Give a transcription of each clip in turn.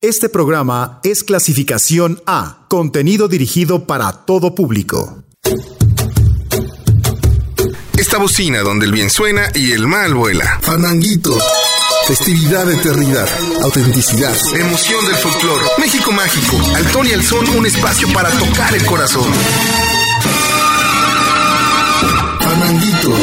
Este programa es clasificación A, contenido dirigido para todo público. Esta bocina donde el bien suena y el mal vuela. Fandanguito. Festividad, eternidad, autenticidad. Emoción del folclore. México mágico. Al ton y al son, un espacio para tocar el corazón. Fandanguito.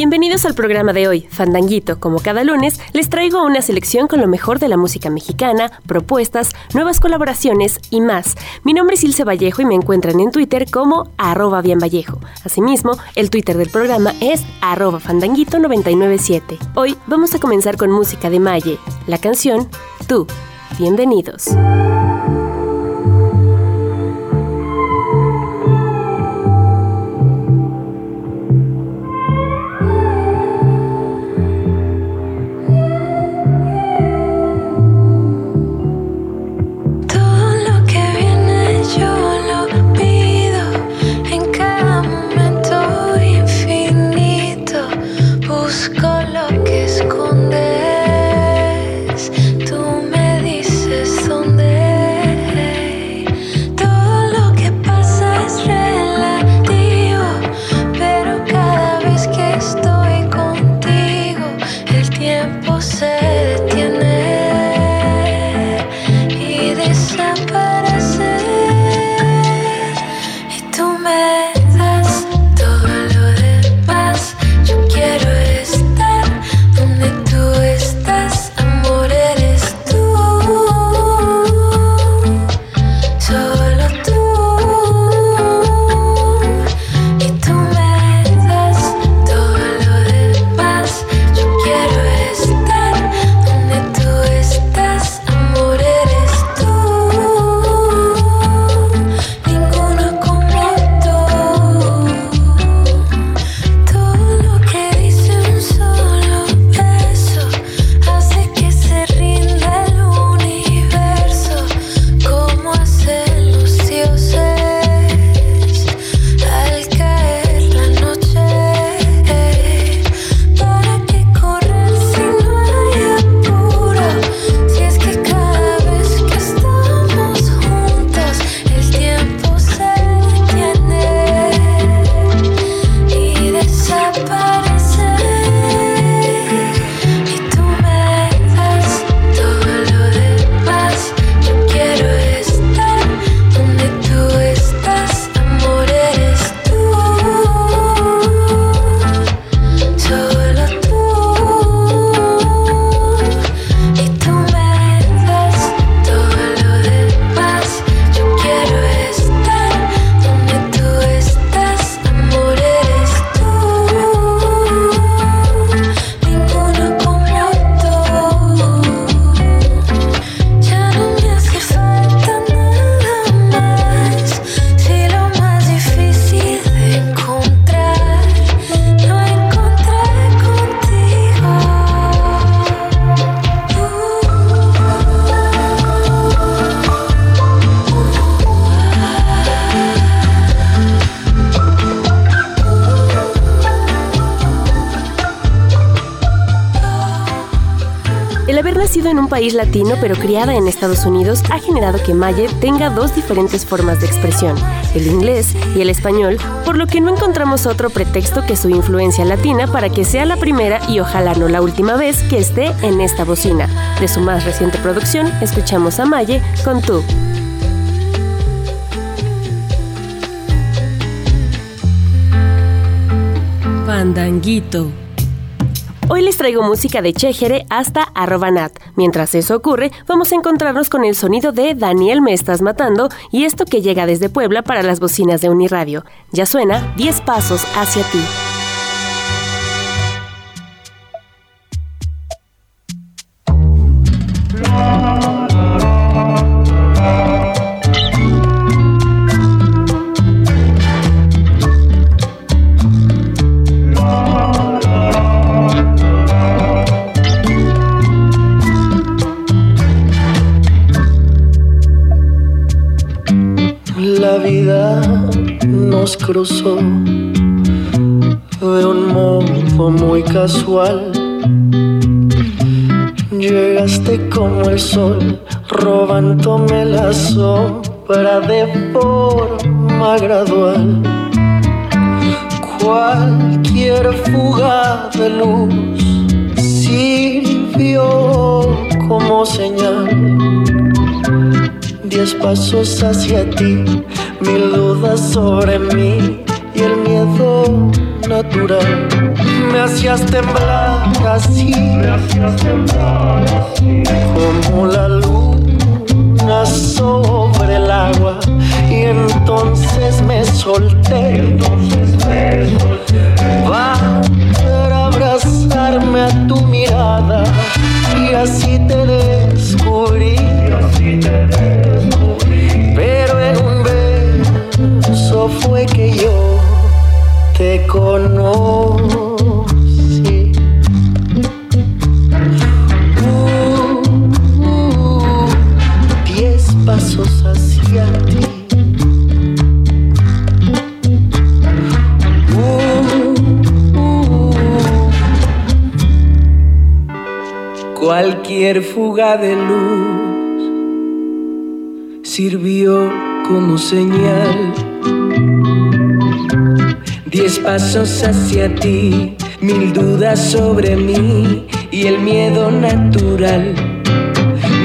Bienvenidos al programa de hoy, Fandanguito. Como cada lunes, les traigo una selección con lo mejor de la música mexicana, propuestas, nuevas colaboraciones y más. Mi nombre es Ilse Vallejo y me encuentran en Twitter como arroba bienvallejo. Asimismo, el Twitter del programa es arroba fandanguito997. Hoy vamos a comenzar con música de Maye, la canción Tú. Bienvenidos. País latino pero criada en Estados Unidos ha generado que Maye tenga dos diferentes formas de expresión, el inglés y el español, por lo que no encontramos otro pretexto que su influencia latina para que sea la primera y ojalá no la última vez que esté en esta bocina. De su más reciente producción, escuchamos a Maye con Tú. Pandanguito. Hoy les traigo música de Chejere hasta Arrobanat. Mientras eso ocurre, vamos a encontrarnos con el sonido de Daniel Me Estás Matando y esto que llega desde Puebla para las bocinas de Uniradio. Ya suena 10 pasos hacia ti. Cruzó de un modo muy casual. Llegaste como el sol, robándome la sombra de forma gradual. Cualquier fuga de luz sirvió como señal. Diez pasos hacia ti, mil dudas sobre mí y el miedo natural. Me hacías temblar así, me hacías temblar así, como la luna sobre el agua. Y entonces me solté, entonces me solté. para abrazarme a tu mirada y así te descubrí. Y así te descubrí. Fue que yo te conocí. Uh, diez pasos hacia ti. Cualquier fuga de luz sirvió como señal Diez pasos hacia ti, mil dudas sobre mí y el miedo natural.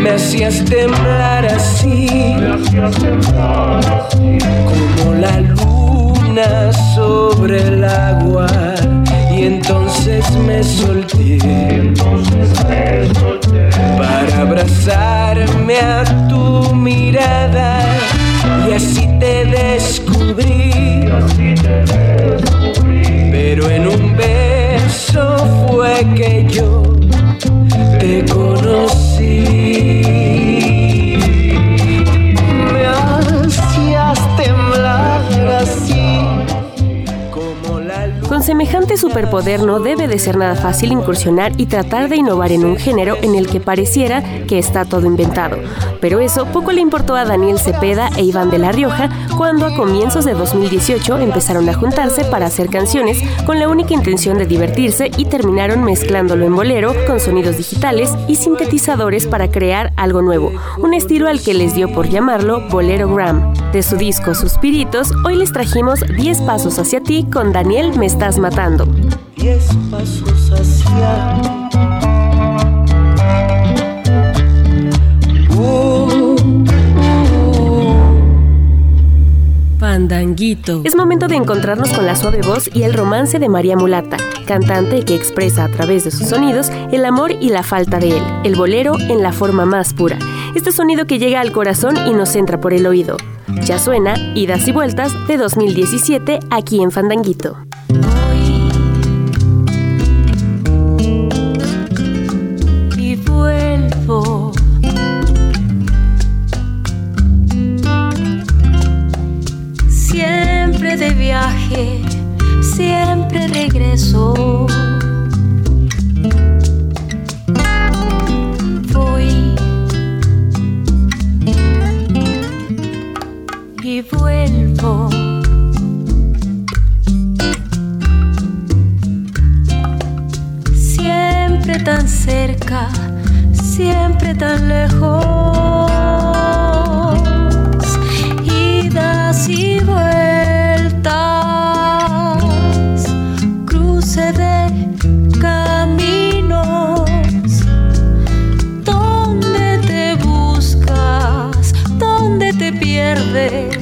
Me hacías temblar así, como la luna sobre el agua. Y entonces me solté, para abrazarme a tu mirada y así te descubrí. Pero en un beso fue que yo te conocí. Semejante superpoder no debe de ser nada fácil incursionar y tratar de innovar en un género en el que pareciera que está todo inventado. Pero eso poco le importó a Daniel Cepeda e Iván de la Rioja cuando a comienzos de 2018 empezaron a juntarse para hacer canciones con la única intención de divertirse y terminaron mezclándolo en bolero con sonidos digitales y sintetizadores para crear algo nuevo, un estilo al que les dio por llamarlo Bolero Gram. De su disco Suspiritos, hoy les trajimos 10 pasos hacia ti con Daniel Me Estás Matando. Diez pasos hacia ti. Fandanguito. Es momento de encontrarnos con la suave voz y el romance de María Mulata, cantante que expresa a través de sus sonidos el amor y la falta de él, el bolero en la forma más pura. Este sonido que llega al corazón y nos entra por el oído. Ya suena Idas y Vueltas de 2017 aquí en Fandanguito. Pierdes?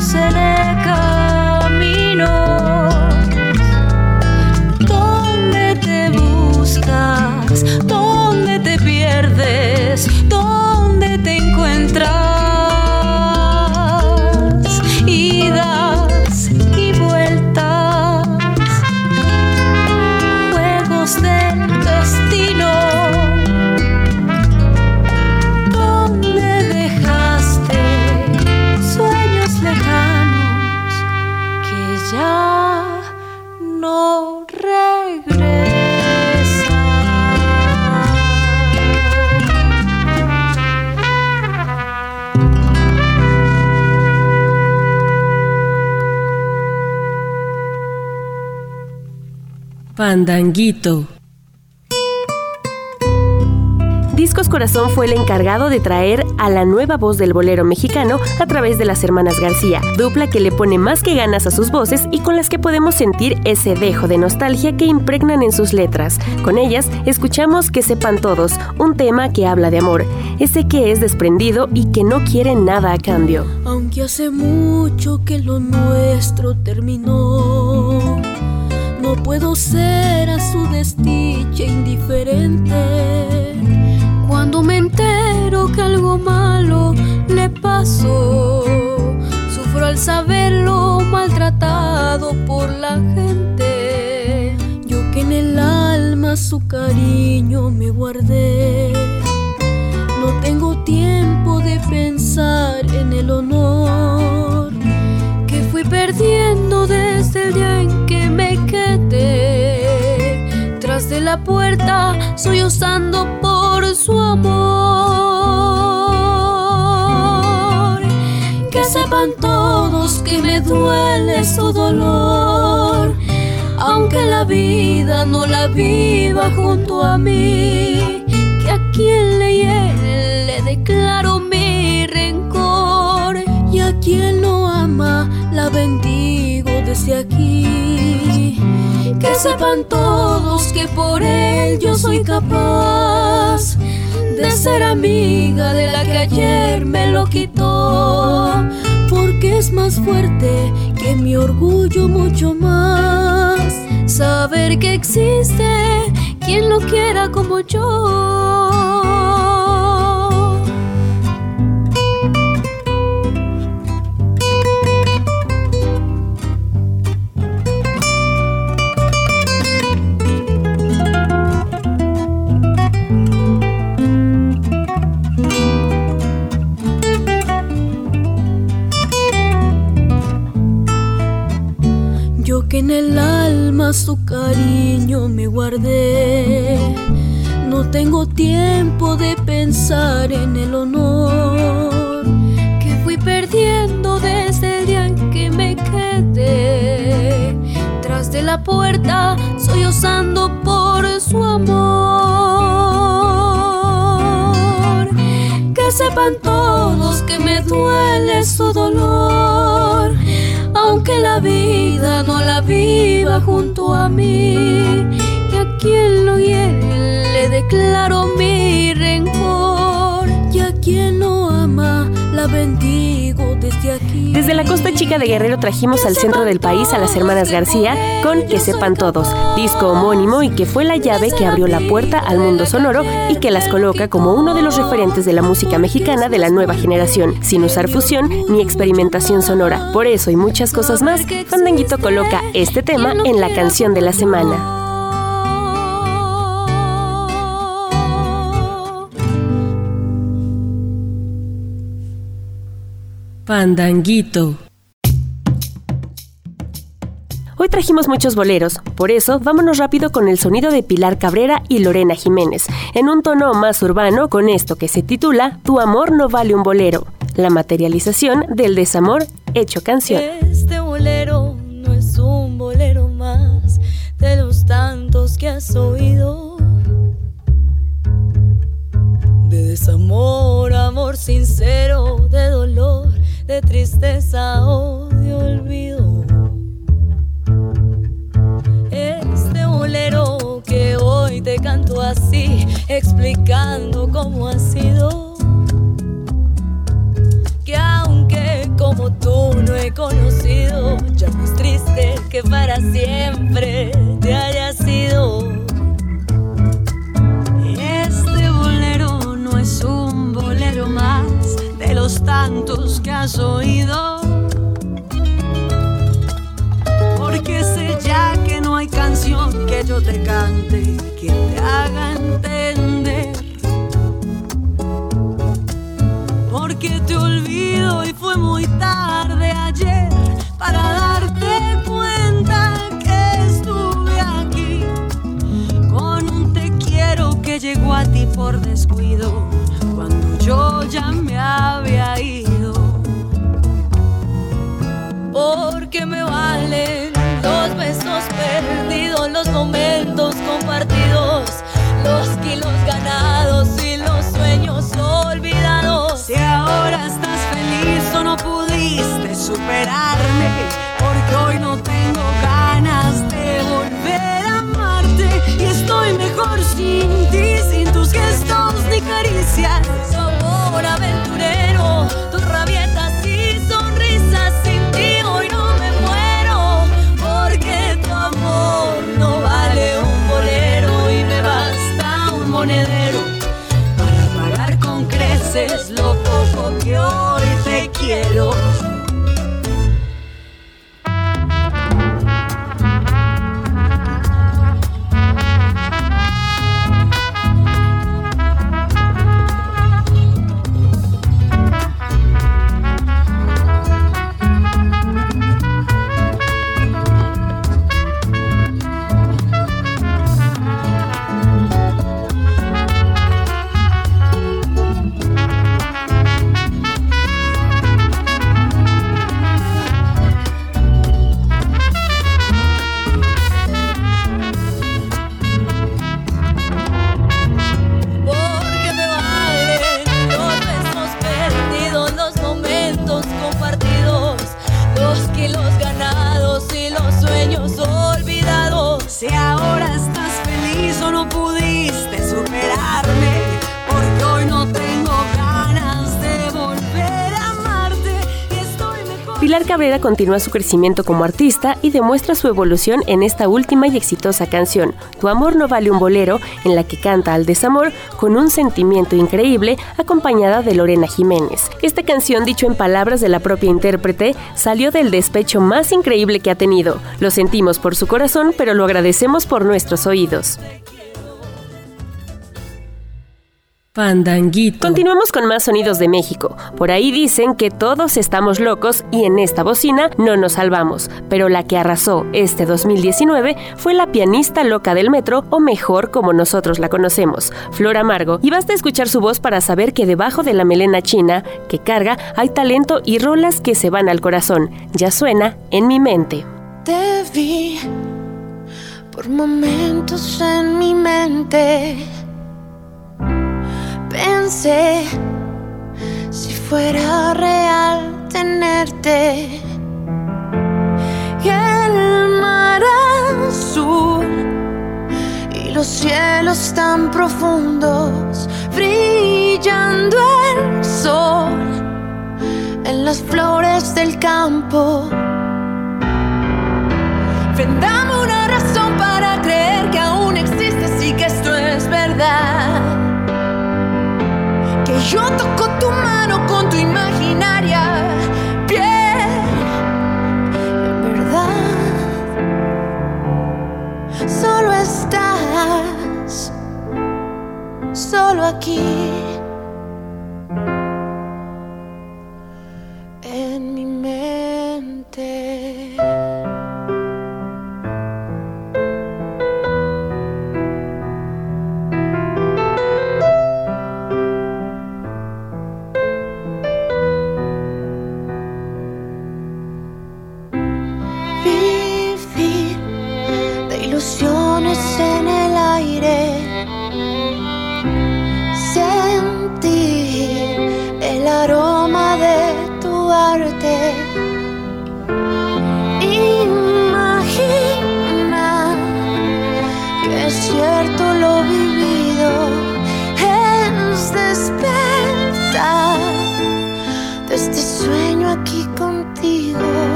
listening. Fandanguito. Discos Corazón fue el encargado de traer a la nueva voz del bolero mexicano a través de las hermanas García, dupla que le pone más que ganas a sus voces y con las que podemos sentir ese dejo de nostalgia que impregnan en sus letras. Con ellas escuchamos Que sepan todos, un tema que habla de amor, ese que es desprendido y que no quiere nada a cambio. Aunque hace mucho que lo nuestro terminó puedo ser a su desdicha indiferente. Cuando me entero que algo malo le pasó, sufro al saberlo maltratado por la gente. Yo que en el alma su cariño me guardé. No tengo tiempo de pensar en el honor que fui perdiendo desde el día la puerta, soy usando por su amor. Que sepan todos que me duele su dolor. Aunque la vida no la viva junto a mí, que a quien le hiere le declaro mi rencor y a quien no ama la bendigo desde aquí. Que sepan todos que por él yo soy capaz de ser amiga de la que ayer me lo quitó. Porque es más fuerte que mi orgullo mucho más. Saber que existe quien lo quiera como yo. En el alma su cariño me guardé. No tengo tiempo de pensar en el honor que fui perdiendo desde el día en que me quedé. Tras de la puerta, soy osando por su amor. Que sepan todos que me duele su dolor aunque la vida no la viva junto a mí, y a quien lo hiere desde la costa chica de Guerrero trajimos al centro del país a las hermanas García con Que sepan todos, disco homónimo y que fue la llave que abrió la puerta al mundo sonoro y que las coloca como uno de los referentes de la música mexicana de la nueva generación, sin usar fusión ni experimentación sonora. Por eso y muchas cosas más, Fandanguito coloca este tema en la canción de la semana. Fandanguito. Hoy trajimos muchos boleros, por eso vámonos rápido con el sonido de Pilar Cabrera y Lorena Jiménez, en un tono más urbano con esto que se titula Tu amor no vale un bolero, la materialización del desamor hecho canción. Este bolero no es un bolero más de los tantos que has oído. De desamor, amor sincero, de dolor de tristeza o de olvido. Este bolero que hoy te canto así, explicando cómo ha sido. Que aunque como tú no he conocido, ya no es triste que para siempre te haya sido. Este bolero no es un bolero más tantos que has oído. Porque sé ya que no hay canción que yo te cante que te haga entender. Porque te olvido y fue muy tarde ayer para darte cuenta que estuve aquí con un te quiero que llegó a ti por descuido yo ya me había ido. Porque me valen los besos perdidos, los momentos compartidos, los kilos ganados y los sueños olvidados. Si ahora estás feliz o no pudiste superarme, porque hoy no tengo ganas de volver a amarte y estoy mejor sin ti, sin tus gestos ni caricias. Amor aventurero, Pilar Cabrera continúa su crecimiento como artista y demuestra su evolución en esta última y exitosa canción, Tu amor no vale un bolero, en la que canta al desamor con un sentimiento increíble acompañada de Lorena Jiménez. Esta canción, dicho en palabras de la propia intérprete, salió del despecho más increíble que ha tenido. Lo sentimos por su corazón, pero lo agradecemos por nuestros oídos. Fandanguito. Continuamos con más sonidos de México. Por ahí dicen que todos estamos locos y en esta bocina no nos salvamos, pero la que arrasó este 2019 fue la pianista loca del metro, o mejor como nosotros la conocemos, Flor Amargo, y basta escuchar su voz para saber que debajo de la melena china que carga hay talento y rolas que se van al corazón. Ya suena en mi mente. Te vi por momentos en mi mente. Pensé si fuera real tenerte. Y el mar azul y los cielos tan profundos, brillando el sol en las flores del campo. Vendame una razón para creer que aún existes y que esto es verdad. Yo toco tu mano con tu imaginaria piel. En verdad, solo estás, solo aquí.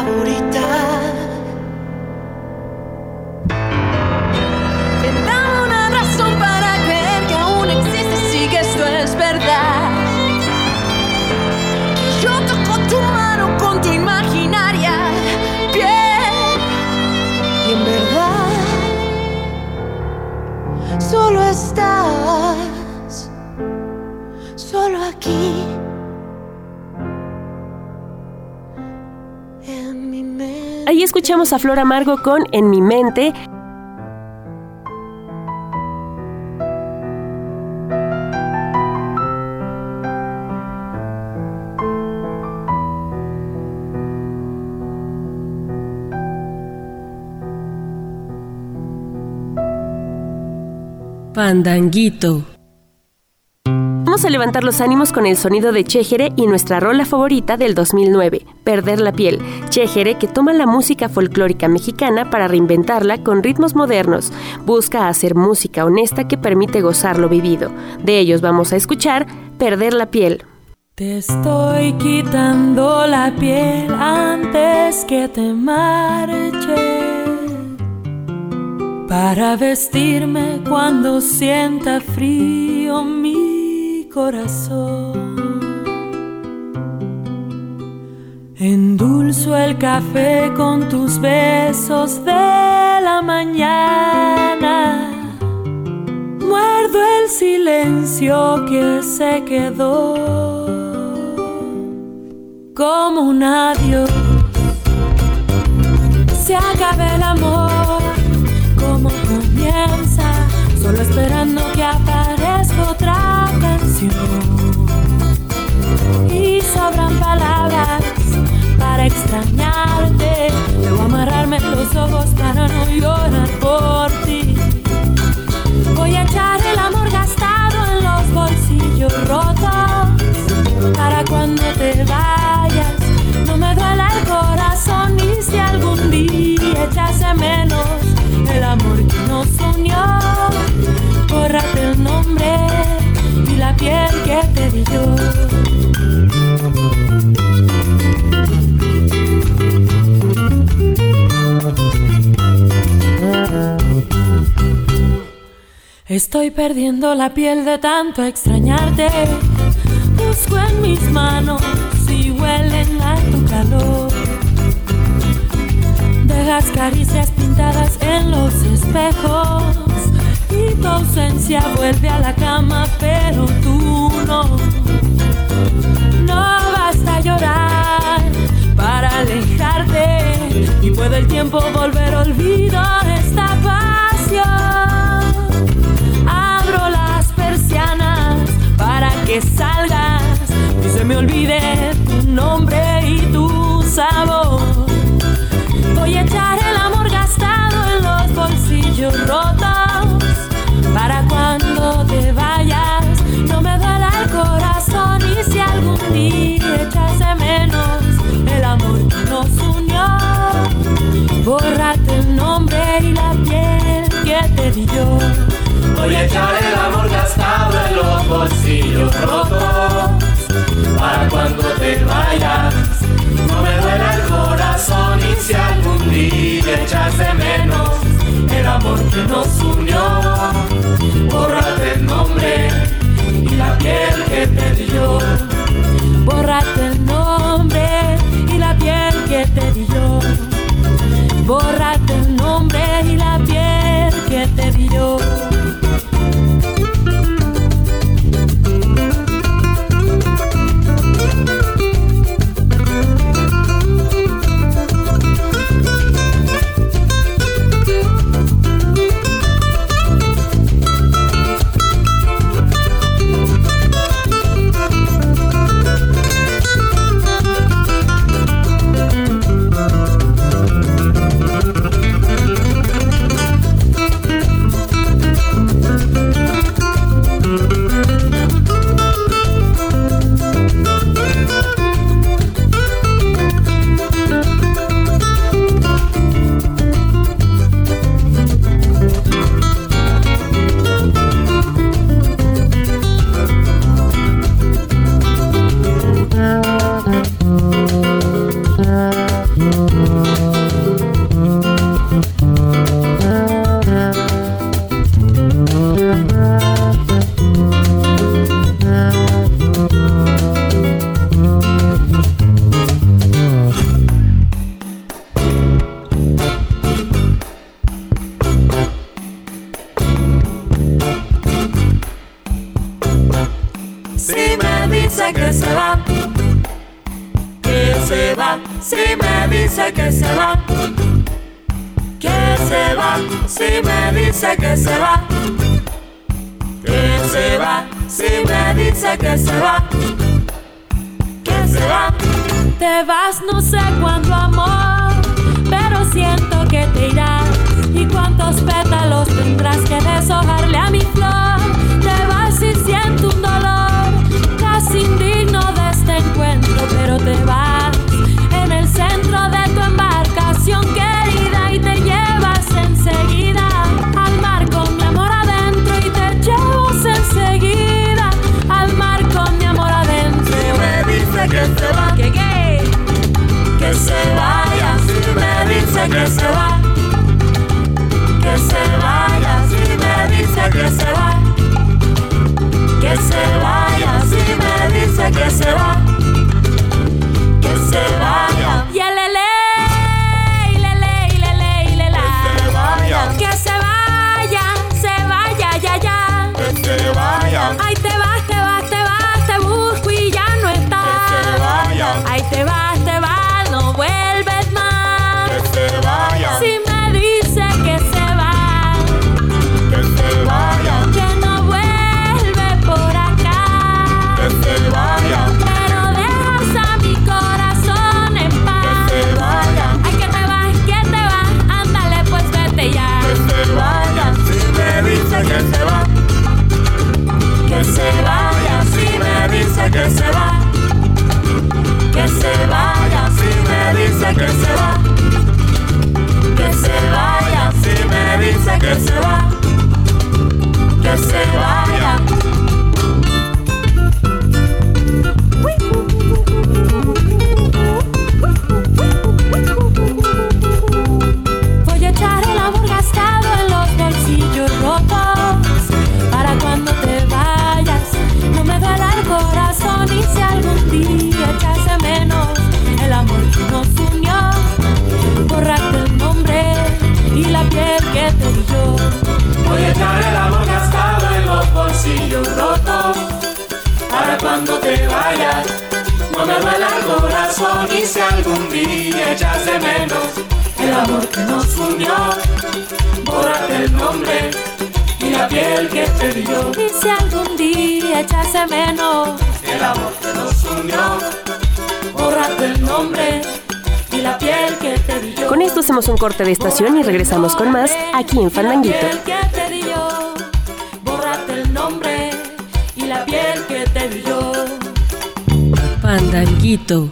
favorita. Escuchamos a Flor Amargo con En mi mente. Pandanguito. Levantar los ánimos con el sonido de Chejere y nuestra rola favorita del 2009, Perder la piel. Chejere que toma la música folclórica mexicana para reinventarla con ritmos modernos. Busca hacer música honesta que permite gozar lo vivido. De ellos vamos a escuchar Perder la piel. Te estoy quitando la piel antes que te marches para vestirme cuando sienta frío mi corazón. Endulzo el café con tus besos de la mañana. Muerdo el silencio que se quedó como un adiós. Se acaba el amor Y sobran palabras para extrañarte, Estoy perdiendo la piel de tanto extrañarte. Busco en mis manos si huelen a tu calor las caricias pintadas en los espejos y tu ausencia vuelve a la cama, pero tú no. No basta llorar para alejarte y puede el tiempo volver olvido esta pasión. Que salgas y se me olvide tu nombre y tu sabor. Voy a echar el amor gastado en los bolsillos rotos para cuando te vayas no me duela el corazón y si algún día echase menos el amor que nos unió. Bórrate el nombre y la piel que te di yo voy a echar el amor gastado en los bolsillos se va, si me dice que se va, que se va, si me dice que se va, que se va, si me dice que se va, que se va. Te vas no sé cuándo amor, pero siento que te irás. ¿Y cuántos pétalos tendrás que deshojarle a mi flor? Te vas y siento un dolor casi indigno de este encuentro, pero te vas que se vaya, si me dice que se va, que se vaya, si me dice que se va, que se vaya, si me dice que se va, que se vaya. Que se va, que se vaya, si me dice que se va, corte de estación y regresamos con más aquí en Fandanguito. Fandanguito.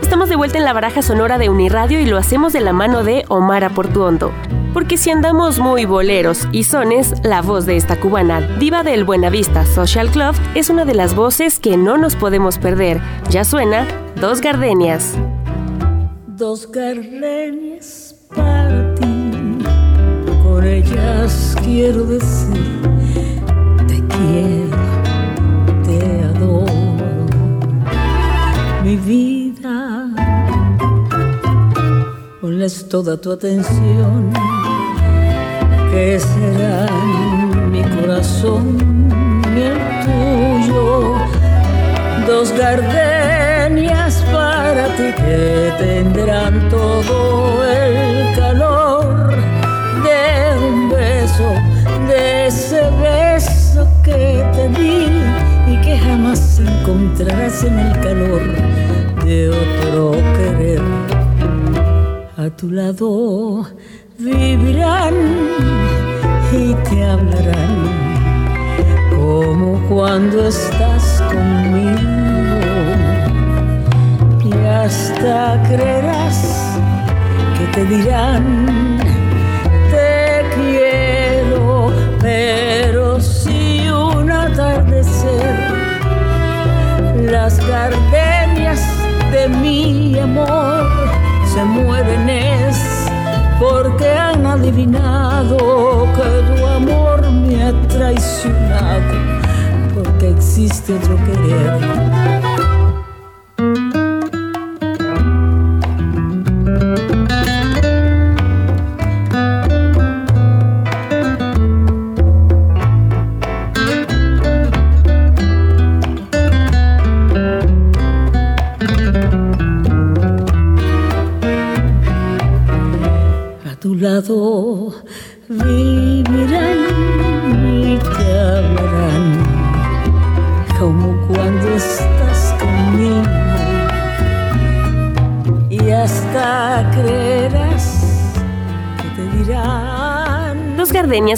Estamos de vuelta en la baraja sonora de Uniradio y lo hacemos de la mano de Omar Portuondo. Porque si andamos muy boleros y sones, la voz de esta cubana, diva del Buenavista Social Club, es una de las voces que no nos podemos perder. Ya suena Dos Gardenias. Dos gardenias para ti, con ellas quiero decir, te quiero, te adoro, mi vida. Ponles toda tu atención, que serán mi corazón y el tuyo. Dos gardenias que tendrán todo el calor de un beso, de ese beso que te di y que jamás encontrarás en el calor de otro querer. A tu lado vivirán y te hablarán como cuando estás conmigo hasta creerás que te dirán te quiero pero si un atardecer las gardenias de mi amor se mueren es porque han adivinado que tu amor me ha traicionado, porque existe otro querer.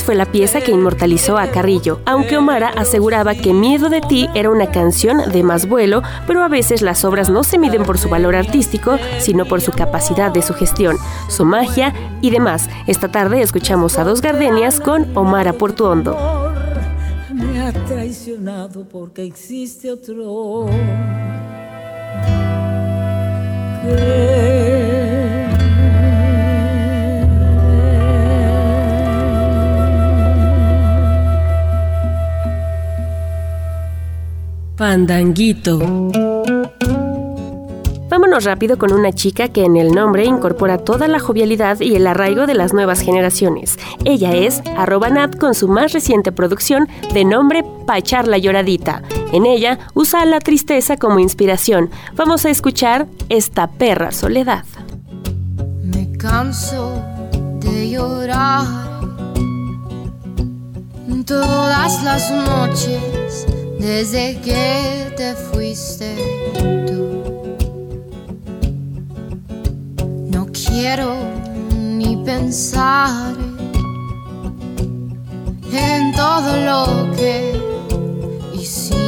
Fue la pieza que inmortalizó a Carrillo, aunque Omara aseguraba que Miedo de ti era una canción de más vuelo, pero a veces las obras no se miden por su valor artístico, sino por su capacidad de sugestión, su magia y demás. Esta tarde escuchamos a Dos Gardenias con Omara Portuondo. Me ha traicionado porque existe otro. Pandanguito. Vámonos rápido con una chica que en el nombre incorpora toda la jovialidad y el arraigo de las nuevas generaciones. Ella es arroba Nat con su más reciente producción de nombre Pachar la lloradita. En ella usa la tristeza como inspiración. Vamos a escuchar esta perra soledad. Me canso de llorar todas las noches desde que te fuiste tú. No quiero ni pensar en todo lo que hicimos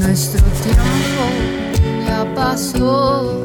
Nuestro tiempo ya pasó.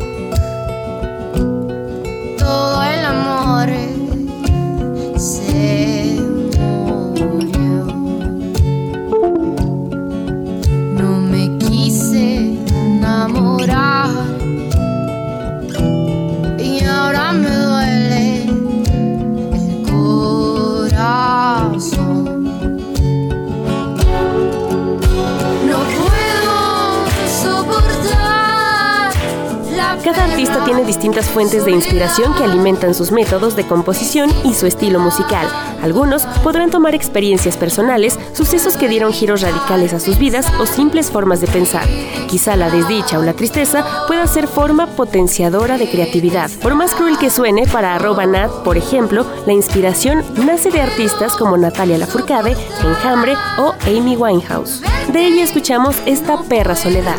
Tiene distintas fuentes de inspiración que alimentan sus métodos de composición y su estilo musical. Algunos podrán tomar experiencias personales, sucesos que dieron giros radicales a sus vidas o simples formas de pensar. Quizá la desdicha o la tristeza pueda ser forma potenciadora de creatividad. Por más cruel que suene, para arroba Nat, por ejemplo, la inspiración nace de artistas como Natalia Lafourcade, Enjambre o Amy Winehouse. De ella escuchamos esta perra soledad.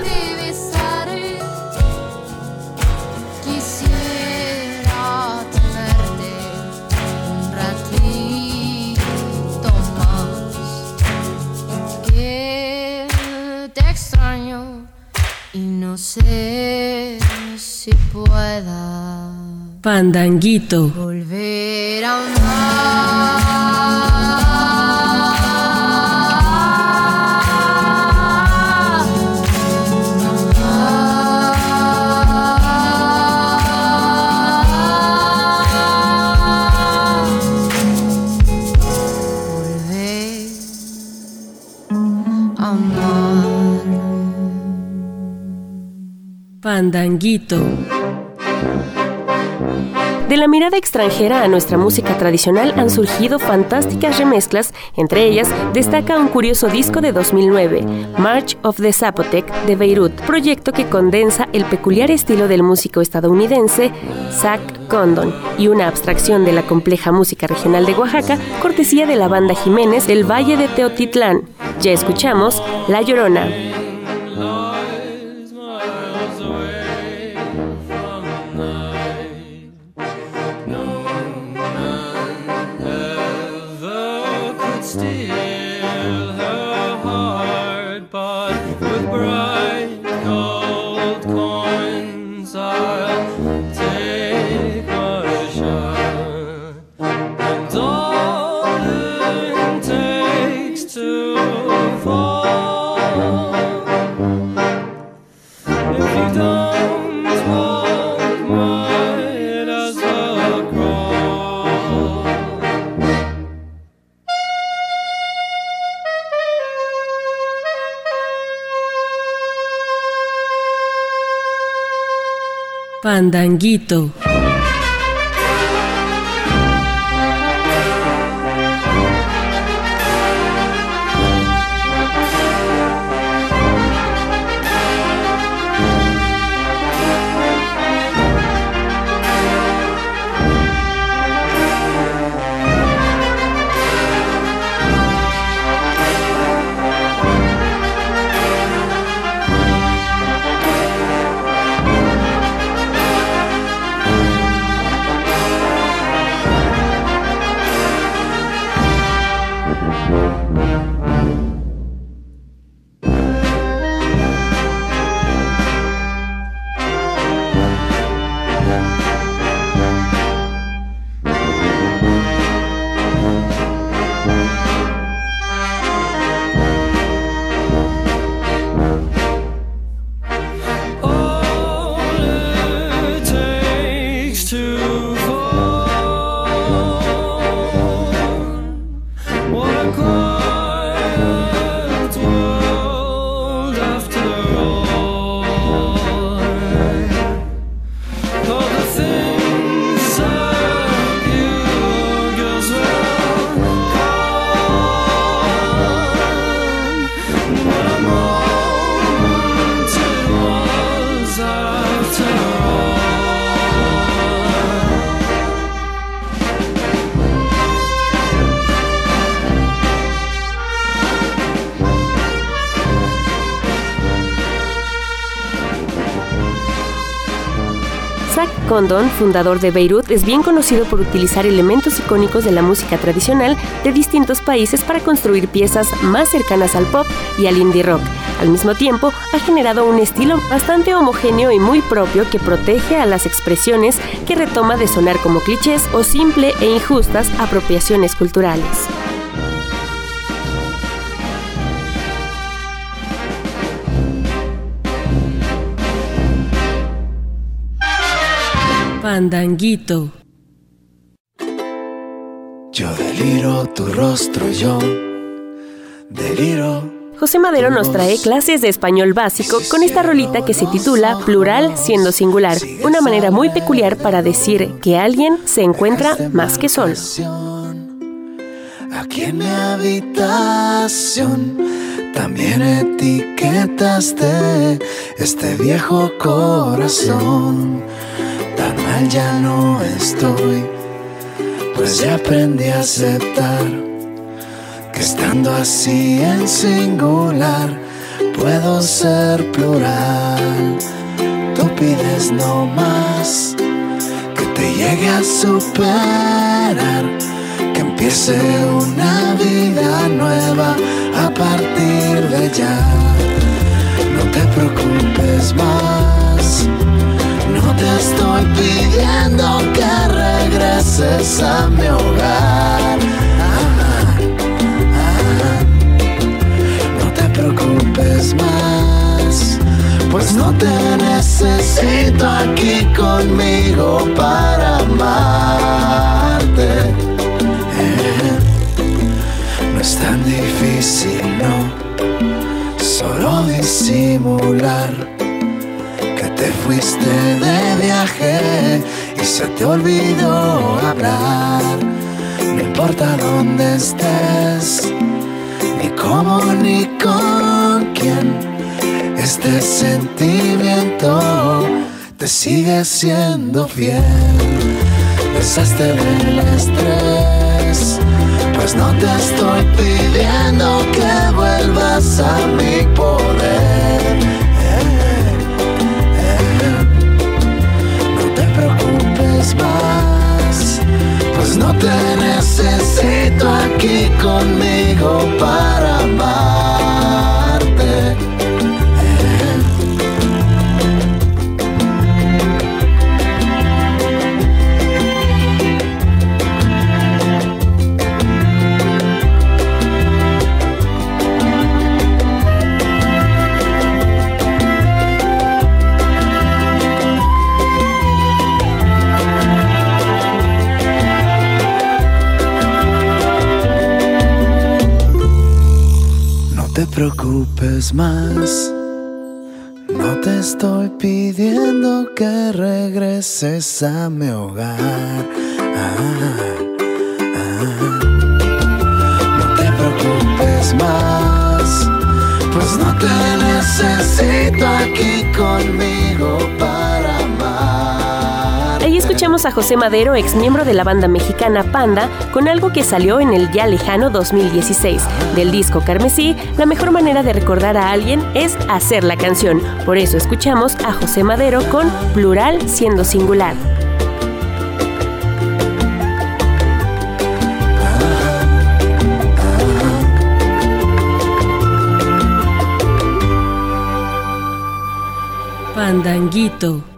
Pueda Pandanguito. volver a. Pandanguito. De la mirada extranjera a nuestra música tradicional han surgido fantásticas remezclas, entre ellas destaca un curioso disco de 2009, March of the Zapotec de Beirut, proyecto que condensa el peculiar estilo del músico estadounidense Zach Condon y una abstracción de la compleja música regional de Oaxaca, cortesía de la banda Jiménez del Valle de Teotitlán. Ya escuchamos La Llorona. Pandanguito. Condon, fundador de Beirut, es bien conocido por utilizar elementos icónicos de la música tradicional de distintos países para construir piezas más cercanas al pop y al indie rock. Al mismo tiempo, ha generado un estilo bastante homogéneo y muy propio que protege a las expresiones que retoma de sonar como clichés o simple e injustas apropiaciones culturales. Pandanguito. Yo deliro, tu rostro, yo deliro. José Madero nos trae clases de español básico con esta rolita que se titula Plural siendo singular, una manera muy peculiar para decir que alguien se encuentra más que solo. Aquí en mi habitación también etiquetaste este viejo corazón ya no estoy, pues ya aprendí a aceptar que estando así en singular puedo ser plural. Tú pides no más que te llegue a superar, que empiece una vida nueva a partir de ya. No te preocupes más no te estoy pidiendo que regreses a mi hogar. No te preocupes más, pues no te necesito aquí conmigo para amarte. No es tan difícil, no, solo disimular fuiste de viaje y se te olvidó hablar. No importa dónde estés, ni cómo ni con quién. Este sentimiento te sigue siendo fiel. Desaste del estrés, pues no te estoy pidiendo que vuelvas a mi poder preocupes más, no te estoy pidiendo que regreses a mi hogar. Ah, ah. No te preocupes más, pues no te necesito aquí conmigo escuchamos a José Madero, ex miembro de la banda mexicana Panda, con algo que salió en el ya lejano 2016. Del disco Carmesí, la mejor manera de recordar a alguien es hacer la canción. Por eso escuchamos a José Madero con Plural siendo singular. Pandanguito.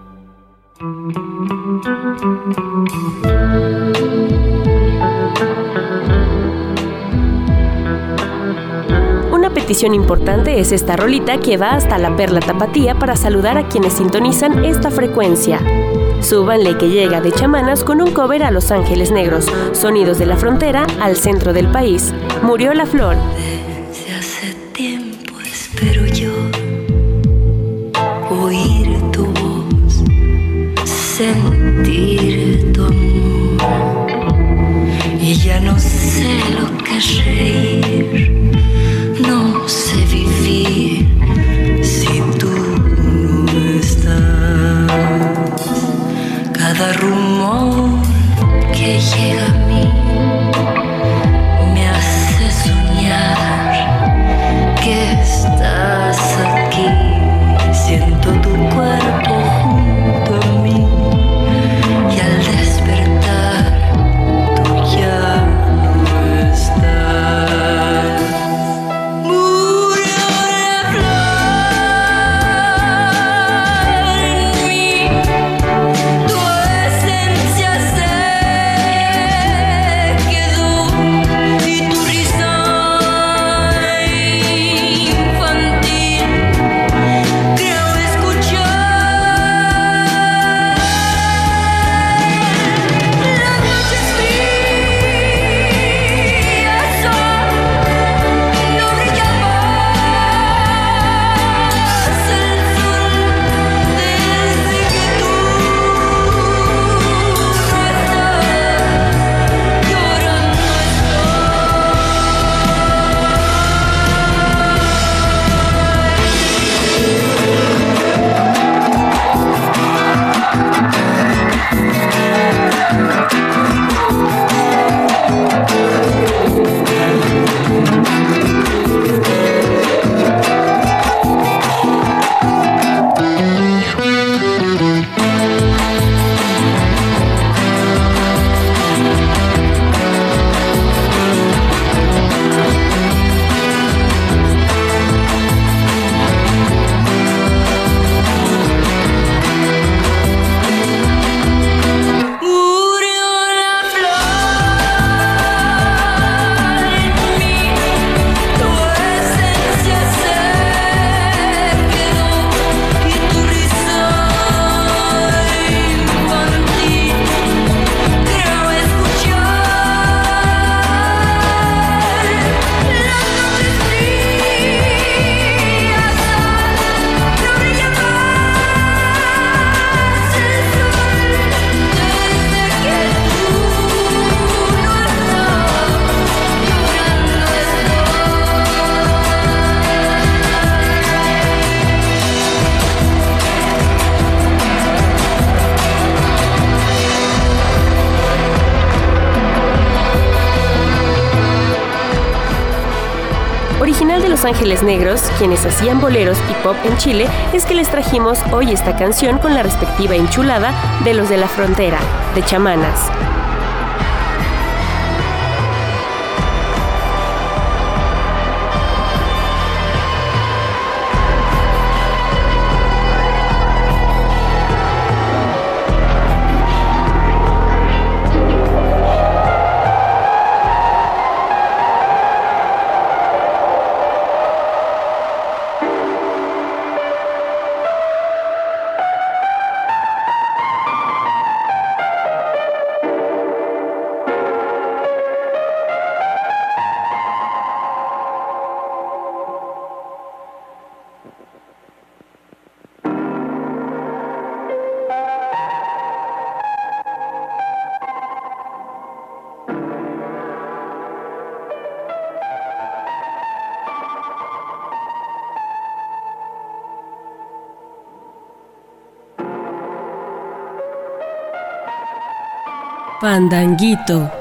Una petición importante es esta rolita que va hasta la perla tapatía para saludar a quienes sintonizan esta frecuencia. Súbanle que llega de chamanas con un cover a Los Ángeles Negros, sonidos de la frontera al centro del país. Murió la flor. Desde hace tiempo espero yo oír tu voz, sentir. Ángeles Negros, quienes hacían boleros y pop en Chile, es que les trajimos hoy esta canción con la respectiva enchulada de los de la frontera, de chamanas. Fandanguito.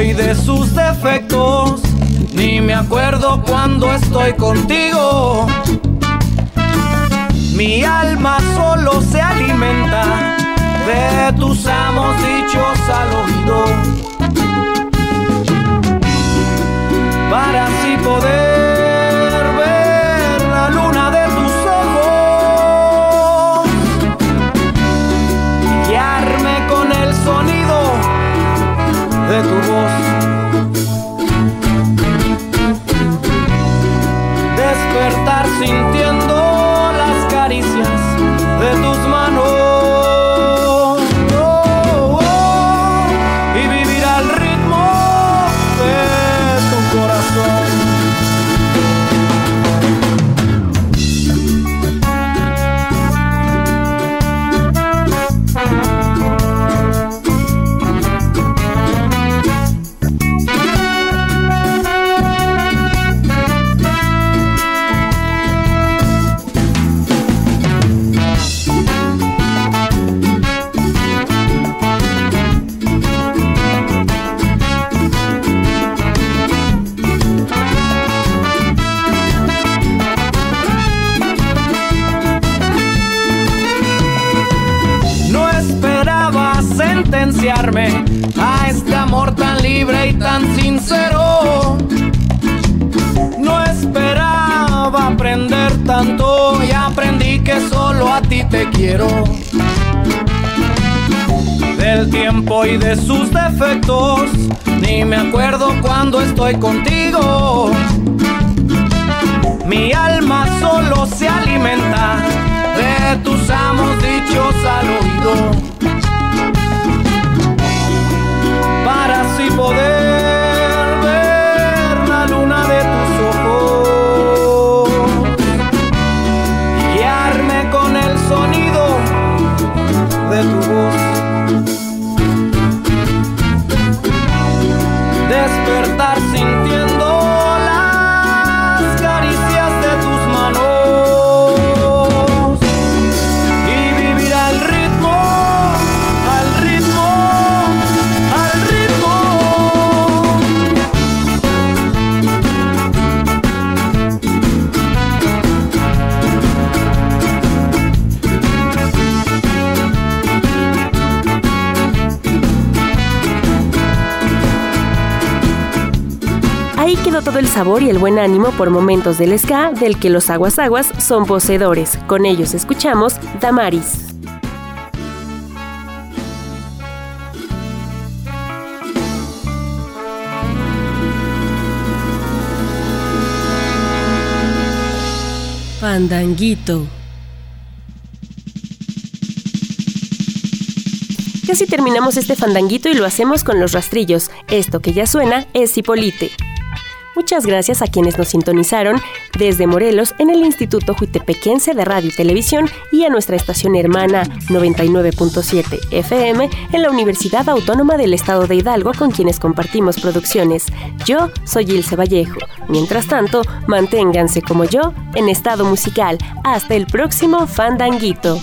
y de sus defectos. Ni me acuerdo cuando estoy contigo. Mi alma solo se alimenta de tus amos dichos al oído. Para así poder todo el sabor y el buen ánimo por momentos del ska del que los aguas aguas son poseedores. Con ellos escuchamos Damaris. Fandanguito. Casi terminamos este fandanguito y lo hacemos con los rastrillos. Esto que ya suena es Hipolite. Muchas gracias a quienes nos sintonizaron desde Morelos en el Instituto Juitepequense de Radio y Televisión y a nuestra estación hermana 99.7 FM en la Universidad Autónoma del Estado de Hidalgo con quienes compartimos producciones. Yo soy Ilse Vallejo. Mientras tanto, manténganse como yo en estado musical. Hasta el próximo Fandanguito.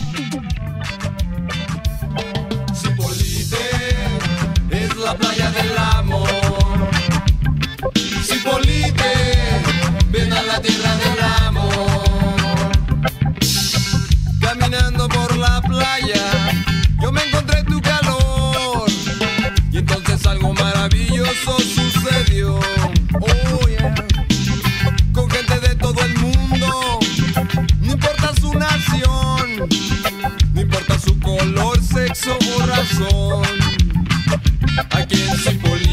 Sexo o razón. Aquí Cipolite,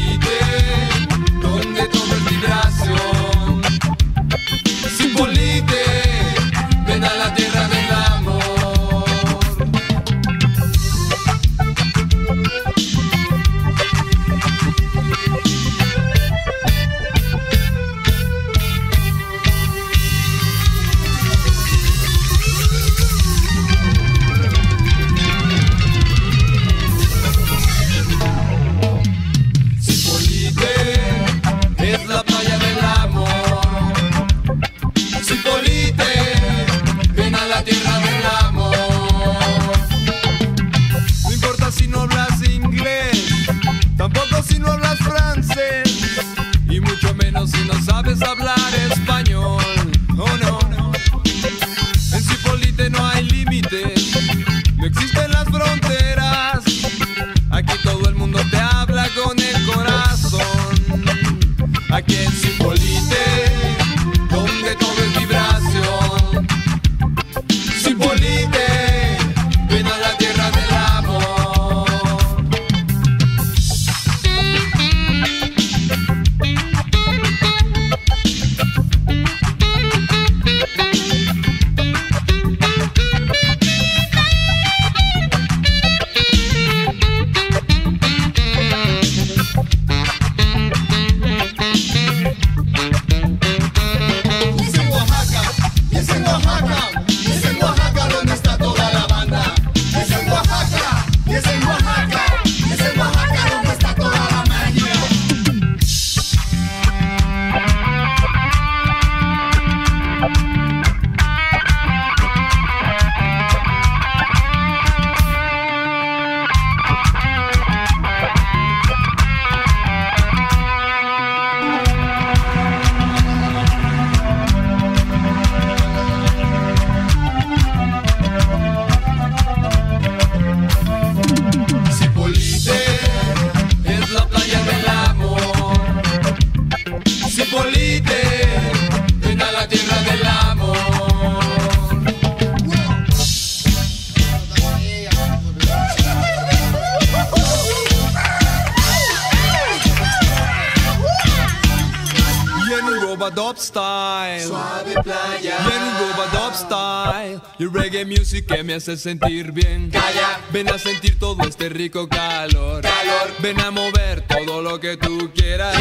hace sentir bien. Calla. Ven a sentir todo este rico calor. Calor. Ven a mover todo lo que tú quieras.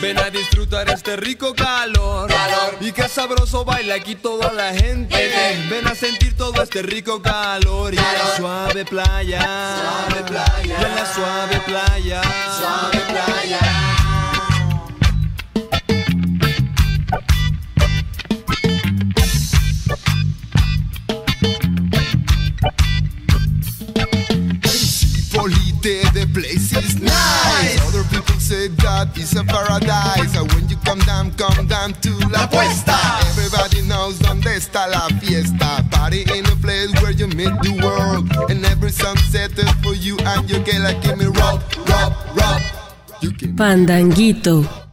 Ven a disfrutar este rico calor. Calor. Y qué sabroso baila aquí toda la gente. Ven a sentir todo este rico calor. Y en la suave playa. Suave playa. Y en la suave playa. Suave playa. Place is nice. Other people say that is a paradise. And when you come down, come down to La Puesta. Everybody knows donde está la fiesta. Party in a place where you meet the world. And every sunset is for you and you can like give me rock, rock, rock. You can Fandanguito.